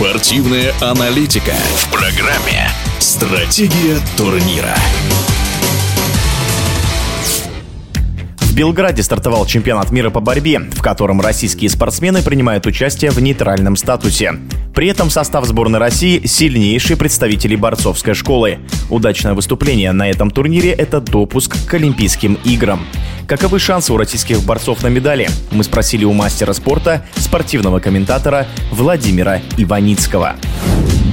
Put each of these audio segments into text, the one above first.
Спортивная аналитика в программе «Стратегия турнира». В Белграде стартовал чемпионат мира по борьбе, в котором российские спортсмены принимают участие в нейтральном статусе. При этом состав сборной России – сильнейшие представители борцовской школы. Удачное выступление на этом турнире – это допуск к Олимпийским играм. Каковы шансы у российских борцов на медали? Мы спросили у мастера спорта, спортивного комментатора Владимира Иваницкого.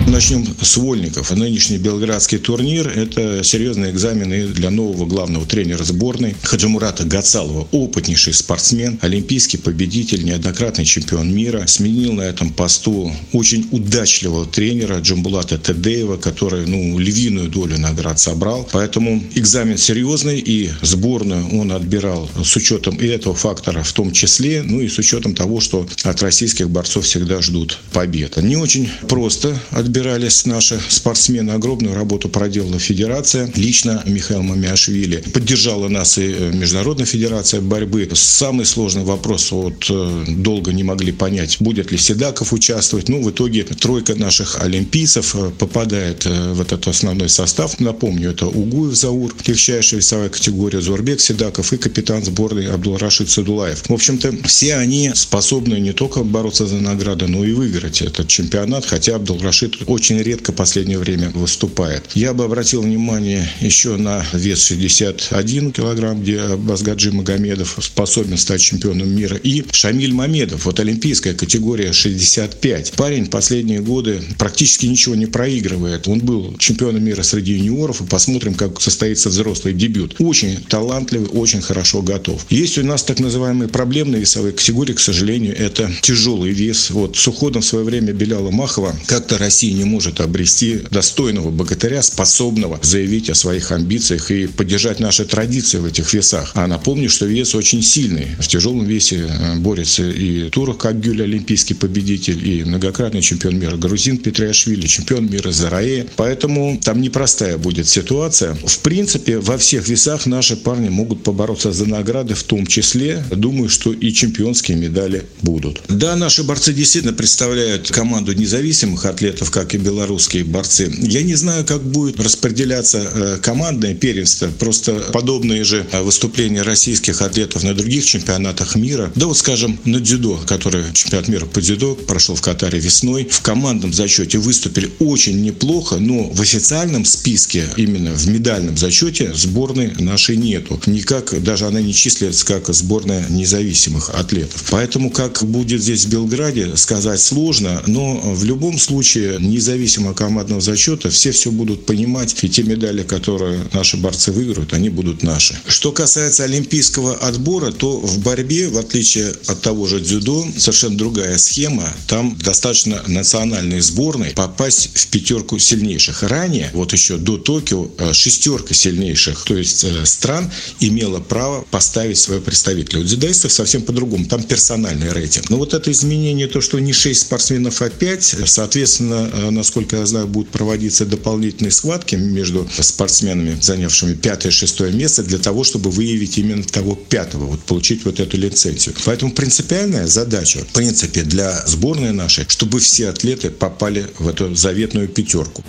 Начнем с вольников. Нынешний белградский турнир – это серьезные экзамены для нового главного тренера сборной Хаджимурата Гацалова. Опытнейший спортсмен, олимпийский победитель, неоднократный чемпион мира. Сменил на этом посту очень удачливого тренера Джамбулата Тедеева, который ну, львиную долю наград собрал. Поэтому экзамен серьезный, и сборную он отбирал с учетом и этого фактора в том числе, ну и с учетом того, что от российских борцов всегда ждут побед. Не очень просто отбирать собирались наши спортсмены. Огромную работу проделала федерация. Лично Михаил Мамиашвили. Поддержала нас и э, Международная федерация борьбы. Самый сложный вопрос. Вот э, долго не могли понять, будет ли Седаков участвовать. Ну, в итоге тройка наших олимпийцев э, попадает в этот основной состав. Напомню, это Угуев Заур, легчайшая весовая категория Зурбек Седаков и капитан сборной Абдулрашид Садулаев. В общем-то, все они способны не только бороться за награды, но и выиграть этот чемпионат, хотя Абдулрашид очень редко в последнее время выступает. Я бы обратил внимание еще на вес 61 килограмм, где Базгаджи Магомедов способен стать чемпионом мира, и Шамиль Мамедов, вот олимпийская категория 65. Парень последние годы практически ничего не проигрывает. Он был чемпионом мира среди юниоров, и посмотрим, как состоится взрослый дебют. Очень талантливый, очень хорошо готов. Есть у нас так называемые проблемные весовые категории, к сожалению, это тяжелый вес. Вот с уходом в свое время Беляла Махова как-то Россия не может обрести достойного богатыря, способного заявить о своих амбициях и поддержать наши традиции в этих весах. А напомню, что вес очень сильный. В тяжелом весе э, борется и Турок Кагюль, олимпийский победитель, и многократный чемпион мира Грузин Петриашвили, чемпион мира Зараe. Поэтому там непростая будет ситуация. В принципе, во всех весах наши парни могут побороться за награды, в том числе, думаю, что и чемпионские медали будут. Да, наши борцы действительно представляют команду независимых атлетов, как и белорусские борцы. Я не знаю, как будет распределяться э, командное первенство. Просто подобные же э, выступления российских атлетов на других чемпионатах мира. Да вот, скажем, на дзюдо, который чемпионат мира по дзюдо прошел в Катаре весной. В командном зачете выступили очень неплохо, но в официальном списке, именно в медальном зачете, сборной нашей нету. Никак, даже она не числится как сборная независимых атлетов. Поэтому, как будет здесь в Белграде, сказать сложно, но в любом случае независимо от командного зачета, все все будут понимать, и те медали, которые наши борцы выиграют, они будут наши. Что касается олимпийского отбора, то в борьбе, в отличие от того же дзюдо, совершенно другая схема. Там достаточно национальной сборной попасть в пятерку сильнейших. Ранее, вот еще до Токио, э, шестерка сильнейших, то есть э, стран, имела право поставить своего представителя. У дзюдоистов совсем по-другому. Там персональный рейтинг. Но вот это изменение, то, что не 6 спортсменов, а 5, соответственно, э, насколько я знаю, будут проводиться дополнительные схватки между спортсменами, занявшими пятое и шестое место, для того, чтобы выявить именно того пятого, вот получить вот эту лицензию. Поэтому принципиальная задача, в принципе, для сборной нашей, чтобы все атлеты попали в эту заветную пятерку.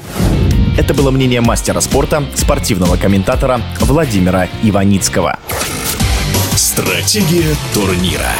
Это было мнение мастера спорта, спортивного комментатора Владимира Иваницкого. Стратегия турнира.